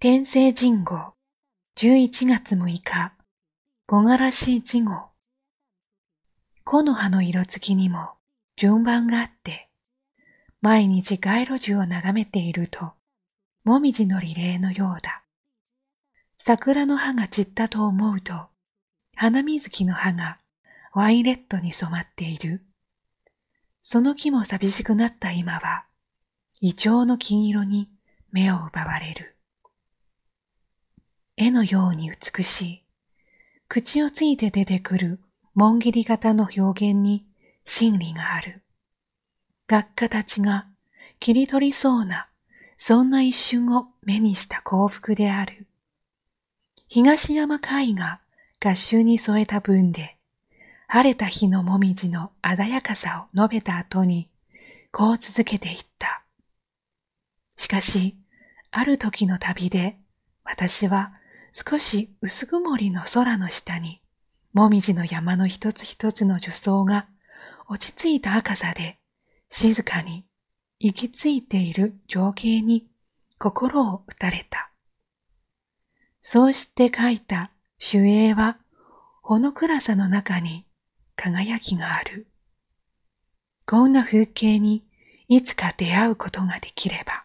天聖人号。11月6日。木枯らし事号。木の葉の色付きにも順番があって毎日街路樹を眺めているともみじのリレーのようだ。桜の葉が散ったと思うと花水木の葉がワイレットに染まっている。その木も寂しくなった今はイチョウの金色に目を奪われる。絵のように美しい。口をついて出てくる紋切り型の表現に真理がある。学家たちが切り取りそうな、そんな一瞬を目にした幸福である。東山海が合衆に添えた文で、晴れた日のもみじの鮮やかさを述べた後に、こう続けていった。しかし、ある時の旅で、私は少し薄曇りの空の下に、もみじの山の一つ一つの樹層が落ち着いた赤さで、静かに行き着いている情景に心を打たれた。そうして書いた主影は、ほの暗さの中に輝きがある。こんな風景にいつか出会うことができれば。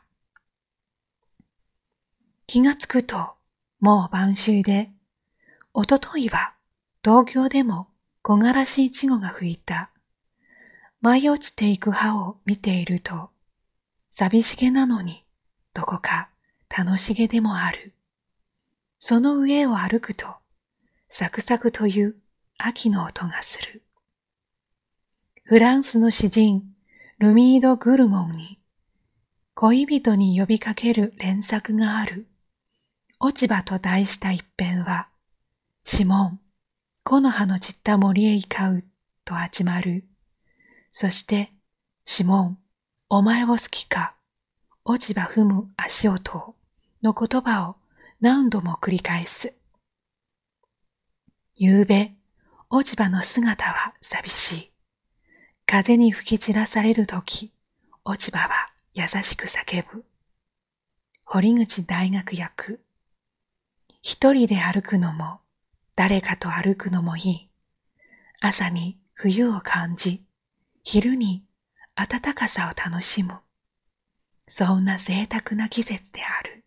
気がつくと、もう晩秋で、おとといは東京でも木枯らしいちごが吹いた。舞い落ちていく葉を見ていると、寂しげなのに、どこか楽しげでもある。その上を歩くと、サクサクという秋の音がする。フランスの詩人、ルミード・グルモンに、恋人に呼びかける連作がある。落ち葉と題した一編は、シモン、木の葉の散った森へ行かうと始まる。そして、シモン、お前を好きか、落ち葉踏む足音の言葉を何度も繰り返す。夕べ、落ち葉の姿は寂しい。風に吹き散らされるとき、落ち葉は優しく叫ぶ。堀口大学役一人で歩くのも、誰かと歩くのもいい。朝に冬を感じ、昼に暖かさを楽しむ。そんな贅沢な季節である。